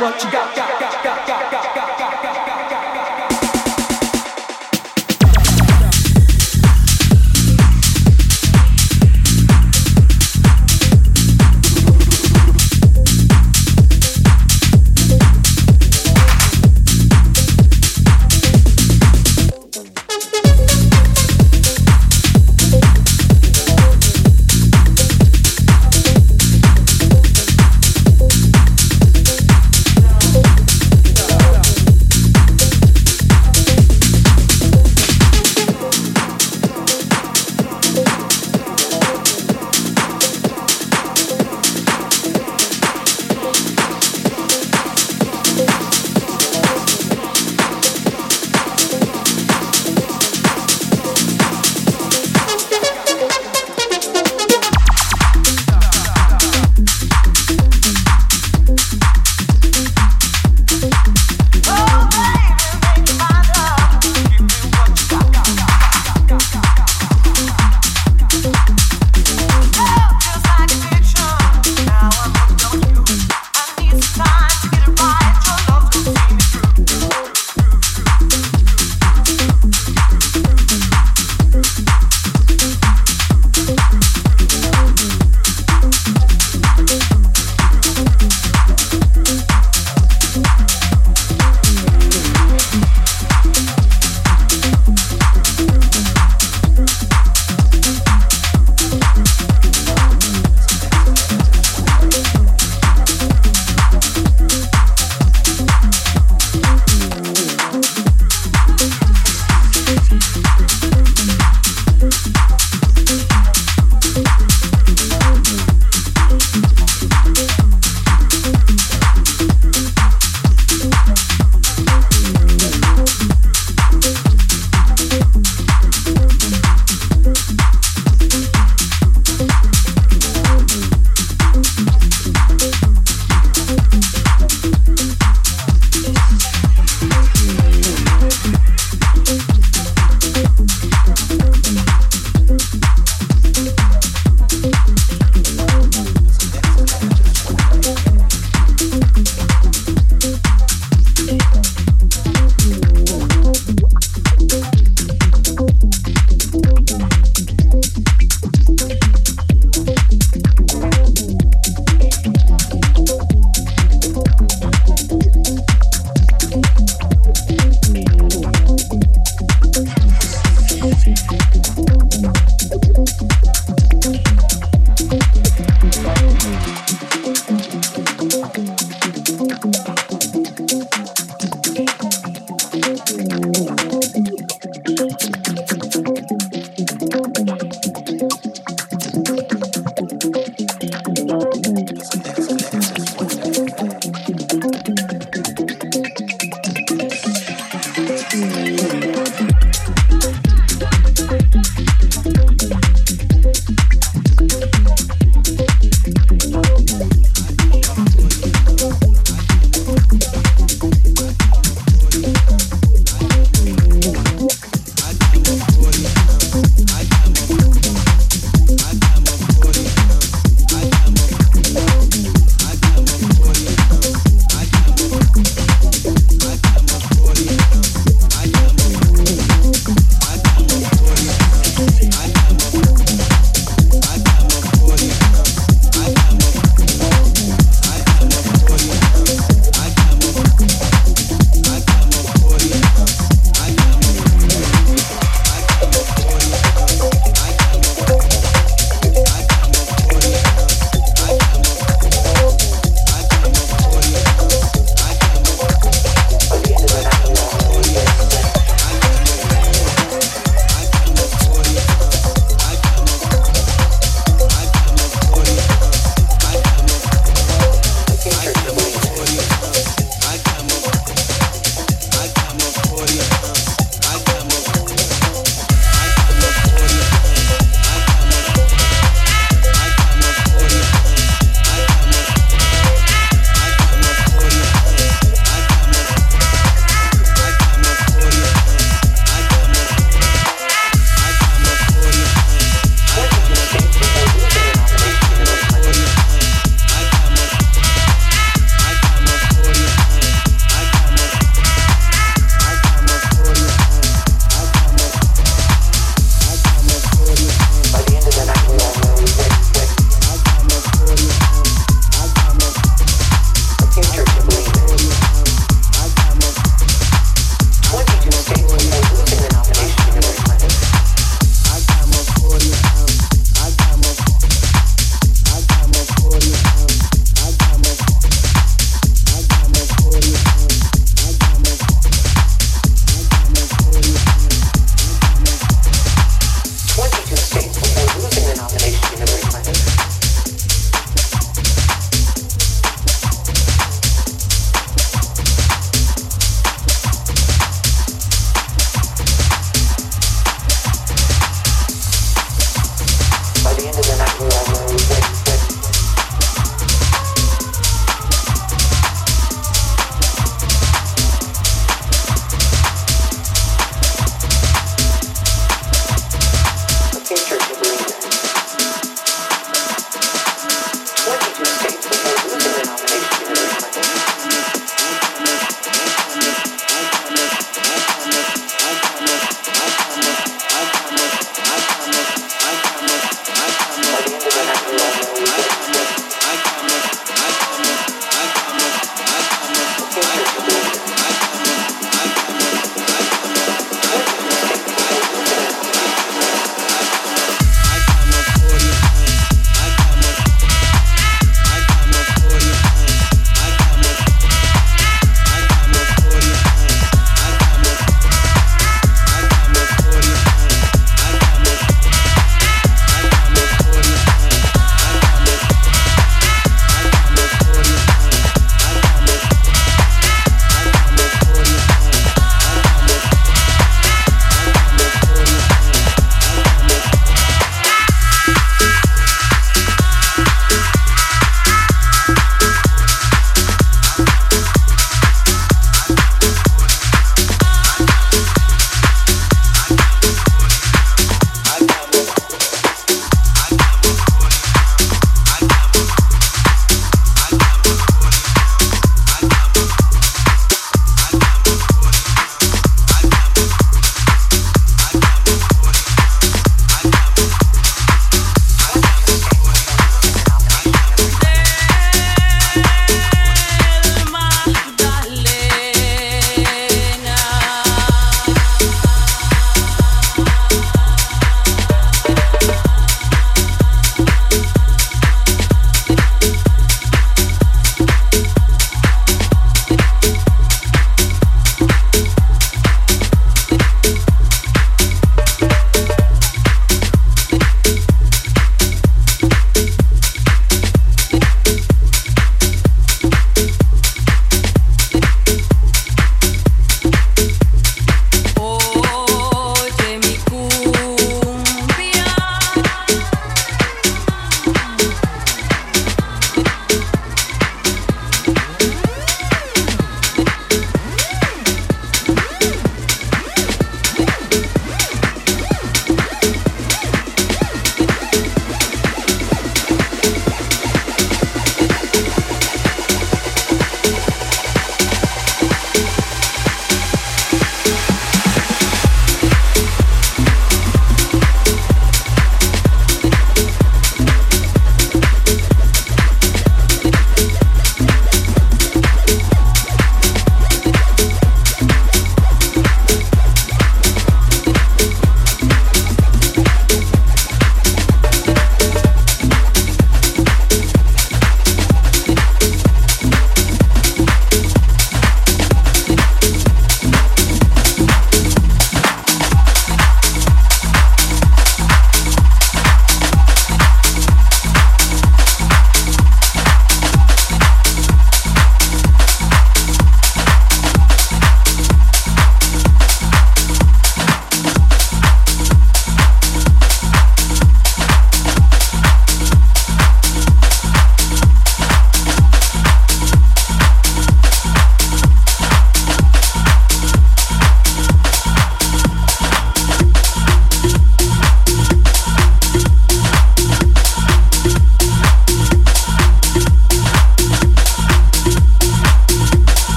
what you got.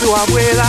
tu abuela.